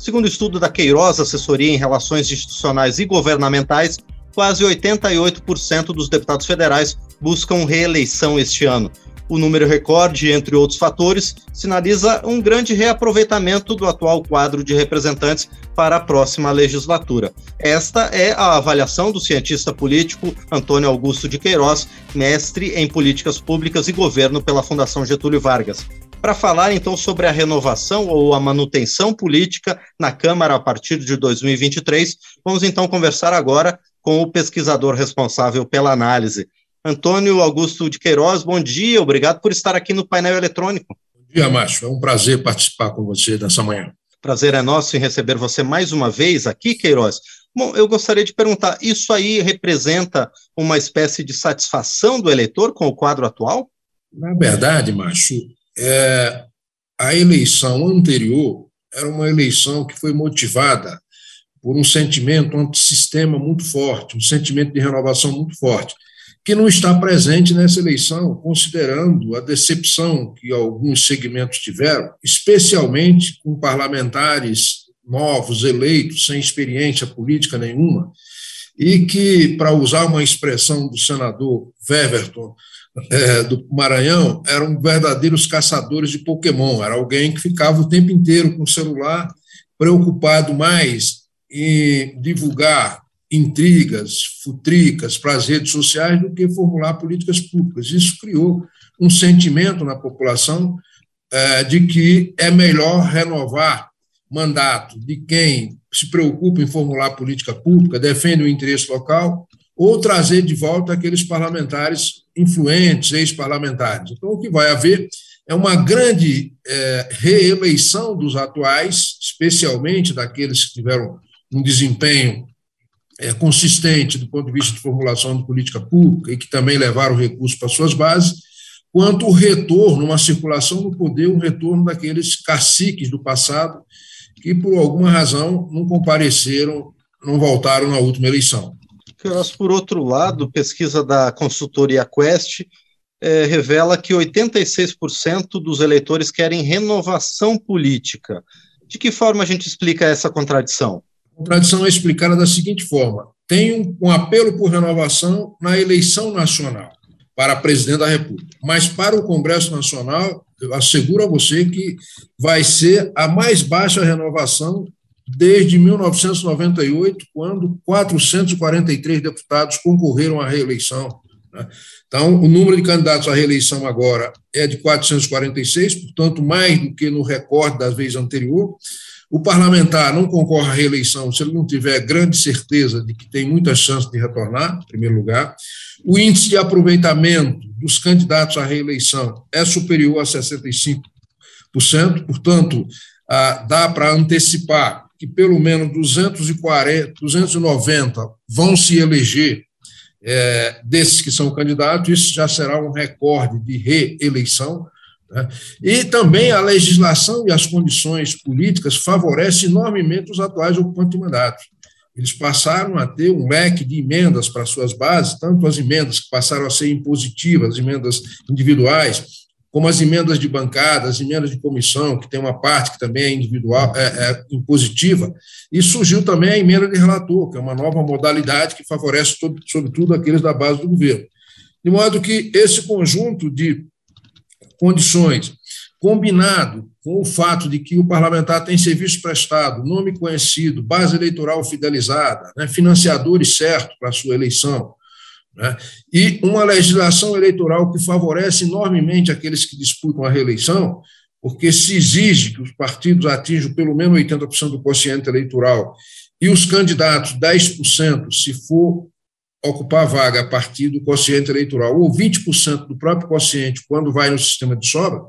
Segundo estudo da Queiroz Assessoria em Relações Institucionais e Governamentais, quase 88% dos deputados federais buscam reeleição este ano. O número recorde, entre outros fatores, sinaliza um grande reaproveitamento do atual quadro de representantes para a próxima legislatura. Esta é a avaliação do cientista político Antônio Augusto de Queiroz, mestre em políticas públicas e governo pela Fundação Getúlio Vargas. Para falar então sobre a renovação ou a manutenção política na Câmara a partir de 2023, vamos então conversar agora com o pesquisador responsável pela análise. Antônio Augusto de Queiroz, bom dia, obrigado por estar aqui no painel eletrônico. Bom dia, Márcio, é um prazer participar com você nessa manhã. Prazer é nosso em receber você mais uma vez aqui, Queiroz. Bom, eu gostaria de perguntar: isso aí representa uma espécie de satisfação do eleitor com o quadro atual? Na verdade, Márcio, é, a eleição anterior era uma eleição que foi motivada por um sentimento antissistema muito forte, um sentimento de renovação muito forte, que não está presente nessa eleição, considerando a decepção que alguns segmentos tiveram, especialmente com parlamentares novos, eleitos, sem experiência política nenhuma, e que, para usar uma expressão do senador Weverton, é, do Maranhão, eram verdadeiros caçadores de Pokémon, era alguém que ficava o tempo inteiro com o celular, preocupado mais em divulgar intrigas, futricas para as redes sociais do que formular políticas públicas. Isso criou um sentimento na população é, de que é melhor renovar mandato de quem se preocupa em formular política pública, defende o interesse local, ou trazer de volta aqueles parlamentares influentes, ex-parlamentares. Então, o que vai haver é uma grande é, reeleição dos atuais, especialmente daqueles que tiveram um desempenho é, consistente do ponto de vista de formulação de política pública e que também levaram recursos para suas bases, quanto o retorno, uma circulação do poder, um retorno daqueles caciques do passado que, por alguma razão, não compareceram, não voltaram na última eleição. Por outro lado, pesquisa da consultoria Quest é, revela que 86% dos eleitores querem renovação política. De que forma a gente explica essa contradição? contradição é explicada da seguinte forma: tem um, um apelo por renovação na eleição nacional para presidente da República, mas para o Congresso Nacional, eu asseguro a você que vai ser a mais baixa renovação desde 1998, quando 443 deputados concorreram à reeleição. Né? Então, o número de candidatos à reeleição agora é de 446, portanto, mais do que no recorde das vezes anterior. O parlamentar não concorre à reeleição se ele não tiver grande certeza de que tem muitas chances de retornar, em primeiro lugar. O índice de aproveitamento dos candidatos à reeleição é superior a 65%, portanto, dá para antecipar que pelo menos 240, 290 vão se eleger é, desses que são candidatos, isso já será um recorde de reeleição. Né? E também a legislação e as condições políticas favorecem enormemente os atuais ocupantes de mandatos. Eles passaram a ter um leque de emendas para suas bases, tanto as emendas que passaram a ser impositivas, as emendas individuais, como as emendas de bancada, as emendas de comissão, que tem uma parte que também é individual, é, é impositiva, e surgiu também a emenda de relator, que é uma nova modalidade que favorece, sobretudo, aqueles da base do governo. De modo que esse conjunto de condições, combinado com o fato de que o parlamentar tem serviço prestado, nome conhecido, base eleitoral fidelizada, né, financiadores certos para a sua eleição, né, e uma legislação eleitoral que favorece enormemente aqueles que disputam a reeleição, porque se exige que os partidos atinjam pelo menos 80% do quociente eleitoral e os candidatos 10%, se for ocupar vaga a partir do quociente eleitoral, ou 20% do próprio quociente quando vai no sistema de sobra,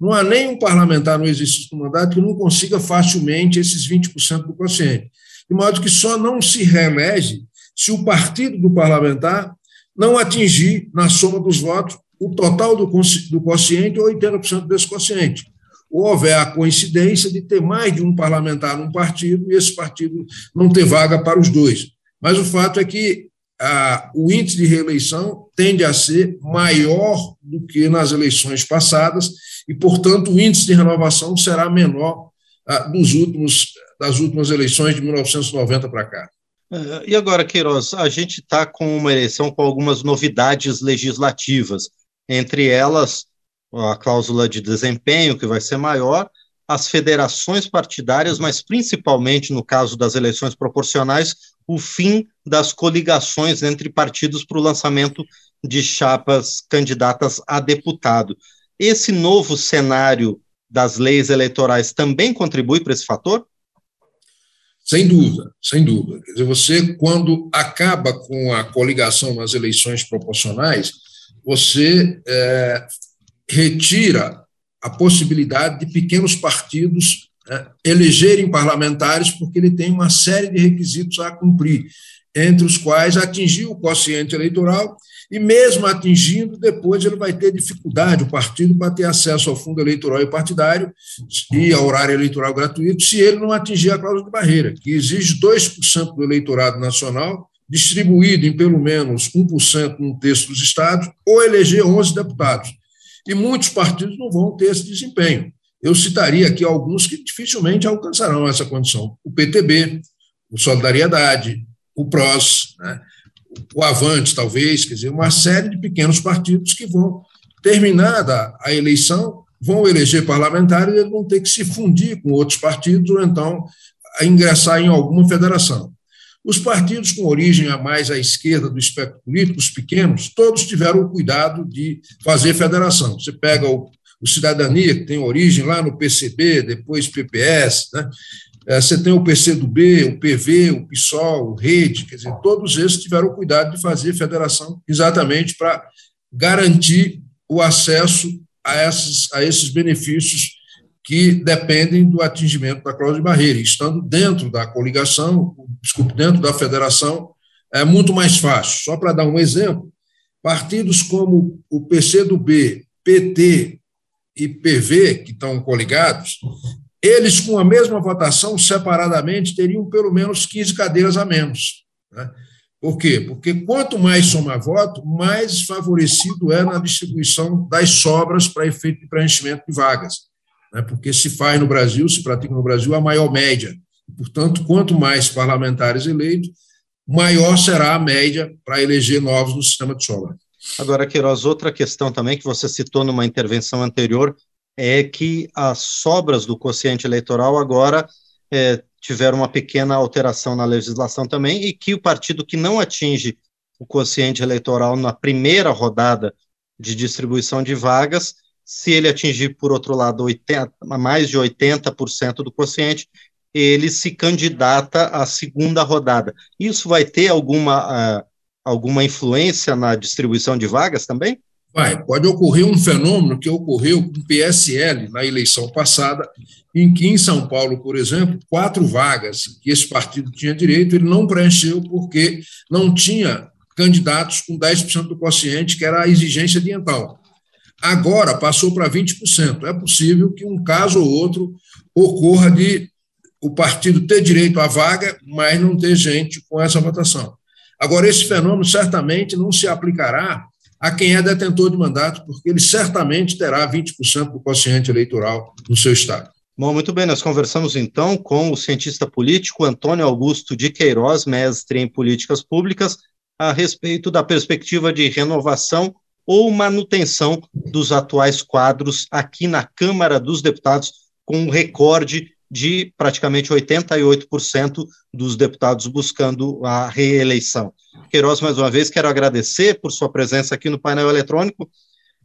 não há nenhum parlamentar no exercício do mandato que não consiga facilmente esses 20% do quociente. De modo que só não se reelege se o partido do parlamentar não atingir, na soma dos votos, o total do, do quociente ou 80% desse quociente. Ou houver a coincidência de ter mais de um parlamentar num partido e esse partido não ter vaga para os dois. Mas o fato é que o índice de reeleição tende a ser maior do que nas eleições passadas e, portanto, o índice de renovação será menor dos últimos das últimas eleições de 1990 para cá. É, e agora, Queiroz, a gente está com uma eleição com algumas novidades legislativas, entre elas a cláusula de desempenho, que vai ser maior, as federações partidárias, mas principalmente no caso das eleições proporcionais, o fim das coligações entre partidos para o lançamento de chapas candidatas a deputado. Esse novo cenário das leis eleitorais também contribui para esse fator? Sem dúvida, sem dúvida. Quer dizer, você, quando acaba com a coligação nas eleições proporcionais, você é, retira a possibilidade de pequenos partidos elegerem parlamentares, porque ele tem uma série de requisitos a cumprir, entre os quais atingir o quociente eleitoral e, mesmo atingindo, depois ele vai ter dificuldade, o partido, para ter acesso ao fundo eleitoral e partidário e ao horário eleitoral gratuito, se ele não atingir a cláusula de barreira, que exige 2% do eleitorado nacional distribuído em pelo menos 1% num terço dos estados, ou eleger 11 deputados. E muitos partidos não vão ter esse desempenho. Eu citaria aqui alguns que dificilmente alcançarão essa condição. O PTB, o Solidariedade, o PROS, né? o Avante, talvez, quer dizer, uma série de pequenos partidos que vão, terminada a eleição, vão eleger parlamentares e vão ter que se fundir com outros partidos ou então ingressar em alguma federação. Os partidos com origem a mais à esquerda do espectro político, os pequenos, todos tiveram o cuidado de fazer federação. Você pega o, o Cidadania, que tem origem lá no PCB, depois PPS, né? É, você tem o PCdoB, o PV, o PSOL, o Rede, quer dizer, todos esses tiveram cuidado de fazer federação exatamente para garantir o acesso a esses, a esses benefícios que dependem do atingimento da cláusula de barreira. Estando dentro da coligação, desculpe, dentro da federação, é muito mais fácil. Só para dar um exemplo, partidos como o PCdoB, PT e PV, que estão coligados, eles, com a mesma votação, separadamente, teriam pelo menos 15 cadeiras a menos. Né? Por quê? Porque quanto mais soma voto, mais favorecido é na distribuição das sobras para efeito de preenchimento de vagas né, porque se faz no Brasil, se pratica no Brasil a maior média. Portanto, quanto mais parlamentares eleitos, maior será a média para eleger novos no sistema de sobra. Agora, Queiroz, outra questão também que você citou numa intervenção anterior é que as sobras do quociente eleitoral agora é, tiveram uma pequena alteração na legislação também e que o partido que não atinge o quociente eleitoral na primeira rodada de distribuição de vagas se ele atingir, por outro lado, 80, mais de 80% do quociente, ele se candidata à segunda rodada. Isso vai ter alguma, uh, alguma influência na distribuição de vagas também? Vai, pode ocorrer um fenômeno que ocorreu com o PSL na eleição passada, em que em São Paulo, por exemplo, quatro vagas que esse partido tinha direito, ele não preencheu porque não tinha candidatos com 10% do quociente, que era a exigência ambiental. Agora passou para 20%. É possível que um caso ou outro ocorra de o partido ter direito à vaga, mas não ter gente com essa votação. Agora, esse fenômeno certamente não se aplicará a quem é detentor de mandato, porque ele certamente terá 20% do quociente eleitoral no seu estado. Bom, muito bem, nós conversamos então com o cientista político Antônio Augusto de Queiroz, mestre em políticas públicas, a respeito da perspectiva de renovação ou manutenção dos atuais quadros aqui na Câmara dos Deputados, com um recorde de praticamente 88% dos deputados buscando a reeleição. Queiroz, mais uma vez, quero agradecer por sua presença aqui no painel eletrônico.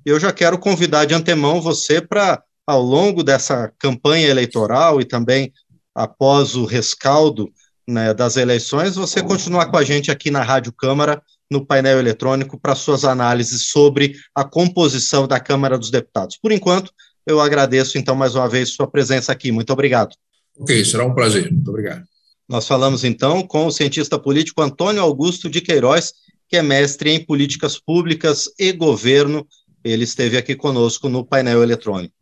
Eu já quero convidar de antemão você para, ao longo dessa campanha eleitoral e também após o rescaldo né, das eleições, você continuar com a gente aqui na Rádio Câmara, no painel eletrônico para suas análises sobre a composição da Câmara dos Deputados. Por enquanto, eu agradeço então mais uma vez sua presença aqui. Muito obrigado. Ok, será um prazer. Muito obrigado. Nós falamos então com o cientista político Antônio Augusto de Queiroz, que é mestre em políticas públicas e governo. Ele esteve aqui conosco no painel eletrônico.